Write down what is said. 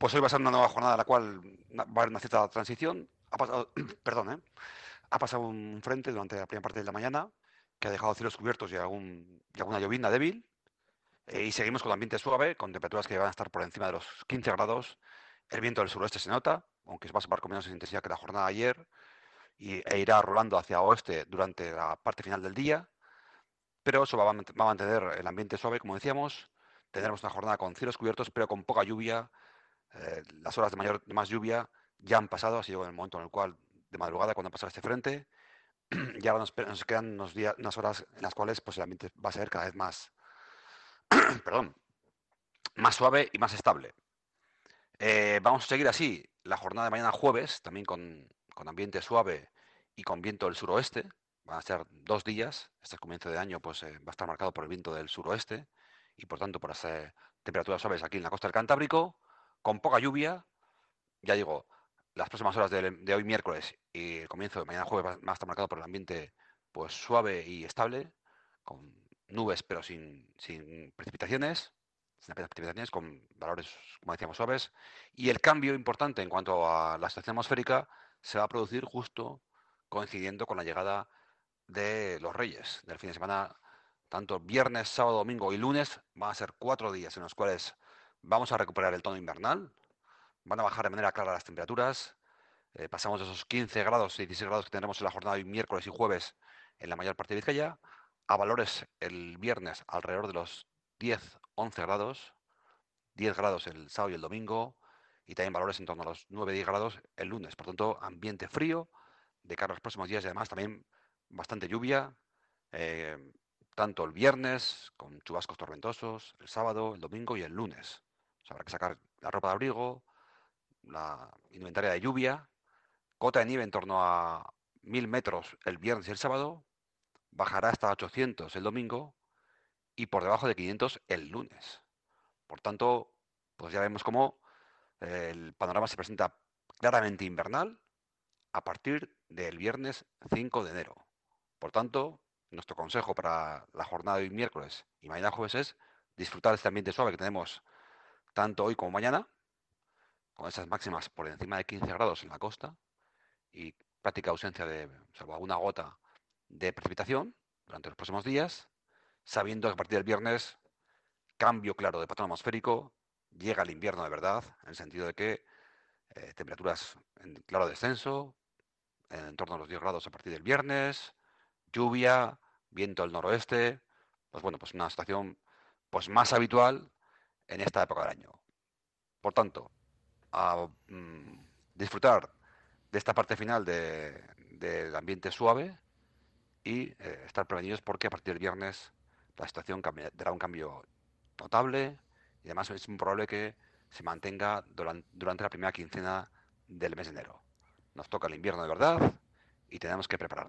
Pues hoy va a ser una nueva jornada en la cual va a haber una cierta transición. Ha pasado, perdón, ¿eh? ha pasado un frente durante la primera parte de la mañana que ha dejado cielos cubiertos y, algún, y alguna llovina débil. Eh, y seguimos con ambiente suave, con temperaturas que van a estar por encima de los 15 grados. El viento del suroeste se nota, aunque va a sopar con menos intensidad que la jornada de ayer, y, e irá rolando hacia oeste durante la parte final del día. Pero eso va a, mantener el ambiente suave, como decíamos. Tendremos una jornada con cielos cubiertos, pero con poca lluvia. Eh, las horas de, mayor, de más lluvia ya han pasado, ha sido el momento en el cual, de madrugada, cuando ha pasado este frente, y ahora nos, quedan unos días, unas horas en las cuales pues, el ambiente va a ser cada vez más, perdón, más suave y más estable. Eh, vamos a seguir así la jornada de mañana jueves, también con, ambiente suave y con viento del suroeste. Van a ser dos días. Este comienzo de año pues, eh, va a estar marcado por el viento del suroeste y por tanto por las temperaturas suaves aquí en la costa del Cantábrico, con poca lluvia. Ya digo, las próximas horas de, hoy miércoles y el comienzo de mañana jueves va a estar marcado por el ambiente pues suave y estable, con nubes pero sin, sin precipitaciones sin precipitaciones, con valores, como decíamos, suaves. Y el cambio importante en cuanto a la situación atmosférica se va a producir justo coincidiendo con la llegada de los Reyes del fin de semana. Tanto viernes, sábado, domingo y lunes van a ser cuatro días en los cuales vamos a recuperar el tono invernal. Van a bajar de manera clara las temperaturas. Eh, pasamos de esos 15 grados y 16 grados que tendremos en la jornada de miércoles y jueves en la mayor parte de Vizcaya a valores el viernes alrededor de los 10 11 grados, 10 grados el sábado y el domingo, y también valores en torno a los 9-10 grados el lunes. Por tanto, ambiente frío de cara a los próximos días y además también bastante lluvia, eh, tanto el viernes con chubascos tormentosos, el sábado, el domingo y el lunes. Habrá que sacar la ropa de abrigo, la indumentaria de lluvia, cota de nieve en torno a 1000 metros el viernes y el sábado, bajará hasta 800 el domingo y por debajo de 500 el lunes. Por tanto, pues ya vemos cómo eh, el panorama se presenta claramente invernal a partir del viernes 5 de enero. Por tanto, nuestro consejo para la jornada de hoy miércoles y mañana jueves es disfrutar de este ambiente suave que tenemos tanto hoy como mañana, con esas máximas por encima de 15 grados en la costa y práctica ausencia de, salvo alguna gota de precipitación durante los próximos días, sabiendo que a partir del viernes, cambio claro de patrón atmosférico, llega el invierno de verdad, en el sentido de que eh, temperaturas en claro descenso, en torno a los 10 grados a partir del viernes, lluvia, viento del noroeste, pues bueno, pues una situación pues más habitual en esta época del año. Por tanto, a mm, disfrutar de esta parte final del ambiente suave y eh, estar prevenidos porque a partir del viernes la situación dará un cambio notable y además es muy probable que se mantenga durante, la primera quincena del mes de enero. Nos toca el invierno de verdad y tenemos que prepararnos.